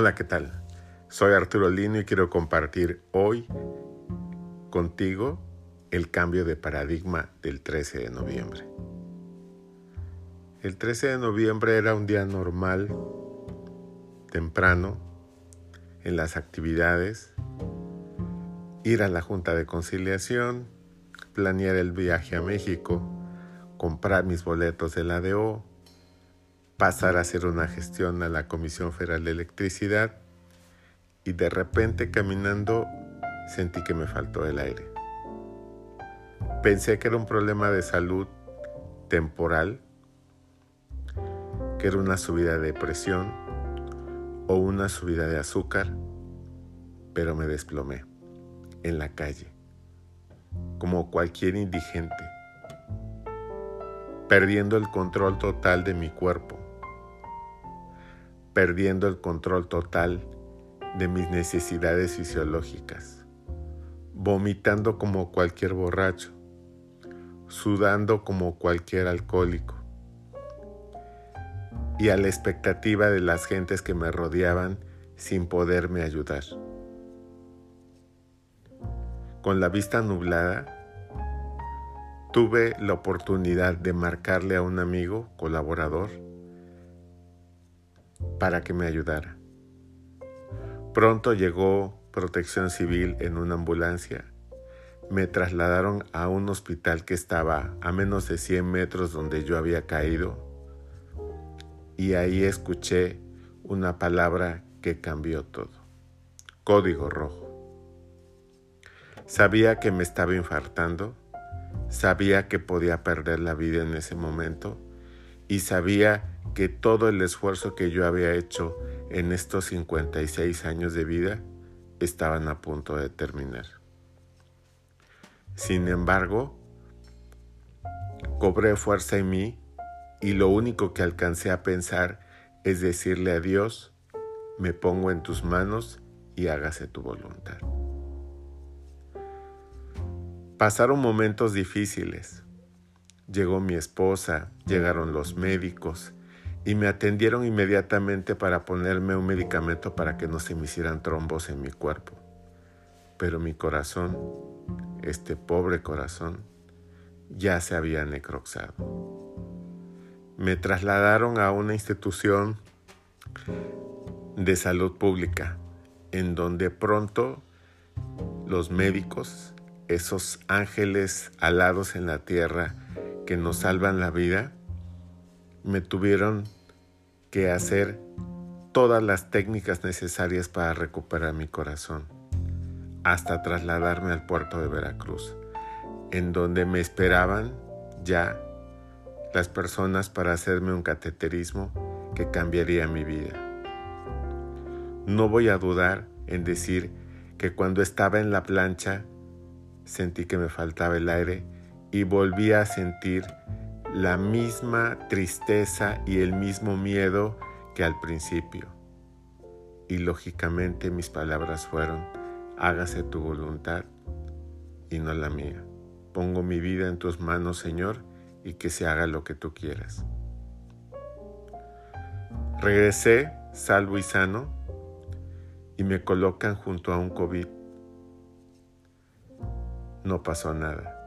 Hola, ¿qué tal? Soy Arturo Lino y quiero compartir hoy contigo el cambio de paradigma del 13 de noviembre. El 13 de noviembre era un día normal, temprano, en las actividades, ir a la Junta de Conciliación, planear el viaje a México, comprar mis boletos de la ADO, pasar a hacer una gestión a la Comisión Federal de Electricidad y de repente caminando sentí que me faltó el aire. Pensé que era un problema de salud temporal, que era una subida de presión o una subida de azúcar, pero me desplomé en la calle, como cualquier indigente, perdiendo el control total de mi cuerpo perdiendo el control total de mis necesidades fisiológicas, vomitando como cualquier borracho, sudando como cualquier alcohólico, y a la expectativa de las gentes que me rodeaban sin poderme ayudar. Con la vista nublada, tuve la oportunidad de marcarle a un amigo, colaborador, para que me ayudara. Pronto llegó protección civil en una ambulancia. Me trasladaron a un hospital que estaba a menos de 100 metros donde yo había caído y ahí escuché una palabra que cambió todo. Código rojo. Sabía que me estaba infartando, sabía que podía perder la vida en ese momento y sabía que todo el esfuerzo que yo había hecho en estos 56 años de vida estaban a punto de terminar. Sin embargo, cobré fuerza en mí y lo único que alcancé a pensar es decirle a Dios, me pongo en tus manos y hágase tu voluntad. Pasaron momentos difíciles, Llegó mi esposa, llegaron los médicos y me atendieron inmediatamente para ponerme un medicamento para que no se me hicieran trombos en mi cuerpo. Pero mi corazón, este pobre corazón, ya se había necroxado. Me trasladaron a una institución de salud pública, en donde pronto los médicos, esos ángeles alados en la tierra, que nos salvan la vida, me tuvieron que hacer todas las técnicas necesarias para recuperar mi corazón, hasta trasladarme al puerto de Veracruz, en donde me esperaban ya las personas para hacerme un cateterismo que cambiaría mi vida. No voy a dudar en decir que cuando estaba en la plancha sentí que me faltaba el aire y volví a sentir la misma tristeza y el mismo miedo que al principio. Y lógicamente mis palabras fueron, hágase tu voluntad y no la mía. Pongo mi vida en tus manos, Señor, y que se haga lo que tú quieras. Regresé salvo y sano y me colocan junto a un COVID. No pasó nada.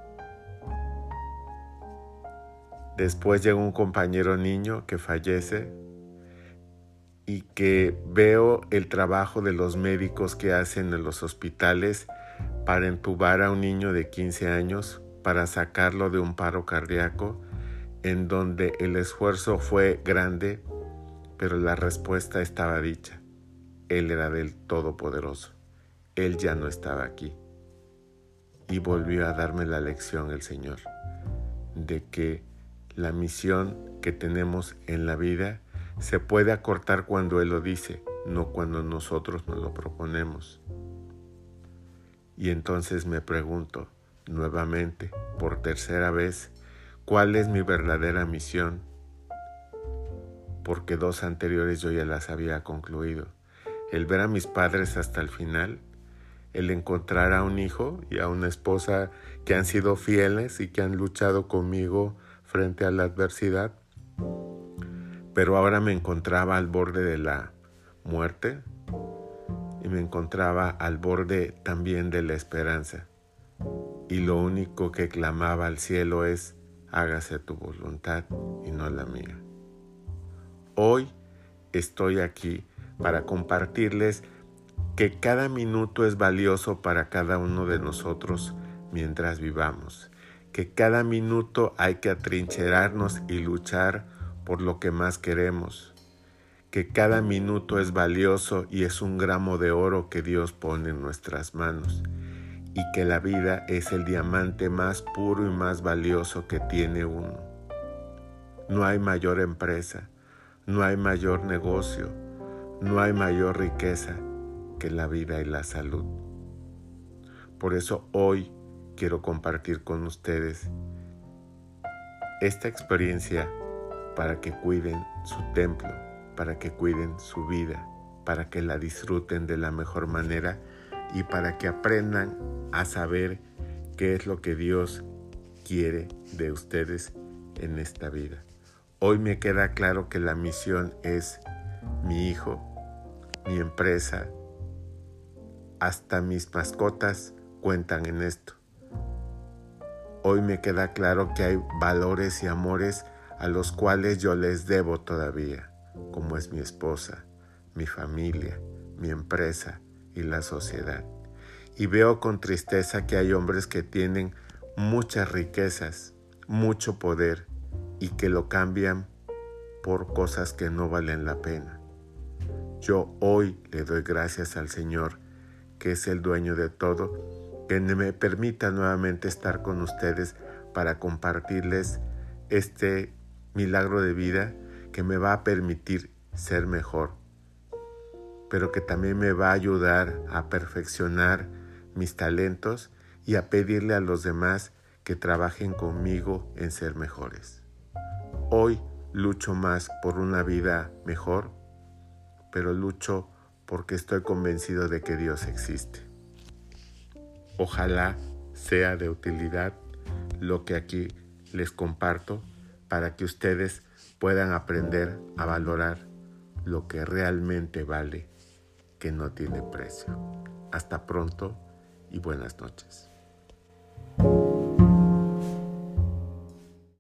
Después llega un compañero niño que fallece y que veo el trabajo de los médicos que hacen en los hospitales para entubar a un niño de 15 años, para sacarlo de un paro cardíaco, en donde el esfuerzo fue grande, pero la respuesta estaba dicha. Él era del Todopoderoso. Él ya no estaba aquí. Y volvió a darme la lección el Señor de que la misión que tenemos en la vida se puede acortar cuando Él lo dice, no cuando nosotros nos lo proponemos. Y entonces me pregunto nuevamente, por tercera vez, ¿cuál es mi verdadera misión? Porque dos anteriores yo ya las había concluido. El ver a mis padres hasta el final, el encontrar a un hijo y a una esposa que han sido fieles y que han luchado conmigo frente a la adversidad, pero ahora me encontraba al borde de la muerte, y me encontraba al borde también de la esperanza. Y lo único que clamaba al cielo es, hágase tu voluntad y no la mía. Hoy estoy aquí para compartirles que cada minuto es valioso para cada uno de nosotros mientras vivamos, que cada minuto hay que atrincherarnos y luchar por lo que más queremos, que cada minuto es valioso y es un gramo de oro que Dios pone en nuestras manos, y que la vida es el diamante más puro y más valioso que tiene uno. No hay mayor empresa, no hay mayor negocio, no hay mayor riqueza que la vida y la salud. Por eso hoy quiero compartir con ustedes esta experiencia para que cuiden su templo, para que cuiden su vida, para que la disfruten de la mejor manera y para que aprendan a saber qué es lo que Dios quiere de ustedes en esta vida. Hoy me queda claro que la misión es mi hijo, mi empresa, hasta mis mascotas cuentan en esto. Hoy me queda claro que hay valores y amores a los cuales yo les debo todavía, como es mi esposa, mi familia, mi empresa y la sociedad. Y veo con tristeza que hay hombres que tienen muchas riquezas, mucho poder y que lo cambian por cosas que no valen la pena. Yo hoy le doy gracias al Señor, que es el dueño de todo, que me permita nuevamente estar con ustedes para compartirles este milagro de vida que me va a permitir ser mejor, pero que también me va a ayudar a perfeccionar mis talentos y a pedirle a los demás que trabajen conmigo en ser mejores. Hoy lucho más por una vida mejor, pero lucho porque estoy convencido de que Dios existe. Ojalá sea de utilidad lo que aquí les comparto para que ustedes puedan aprender a valorar lo que realmente vale, que no tiene precio. Hasta pronto y buenas noches.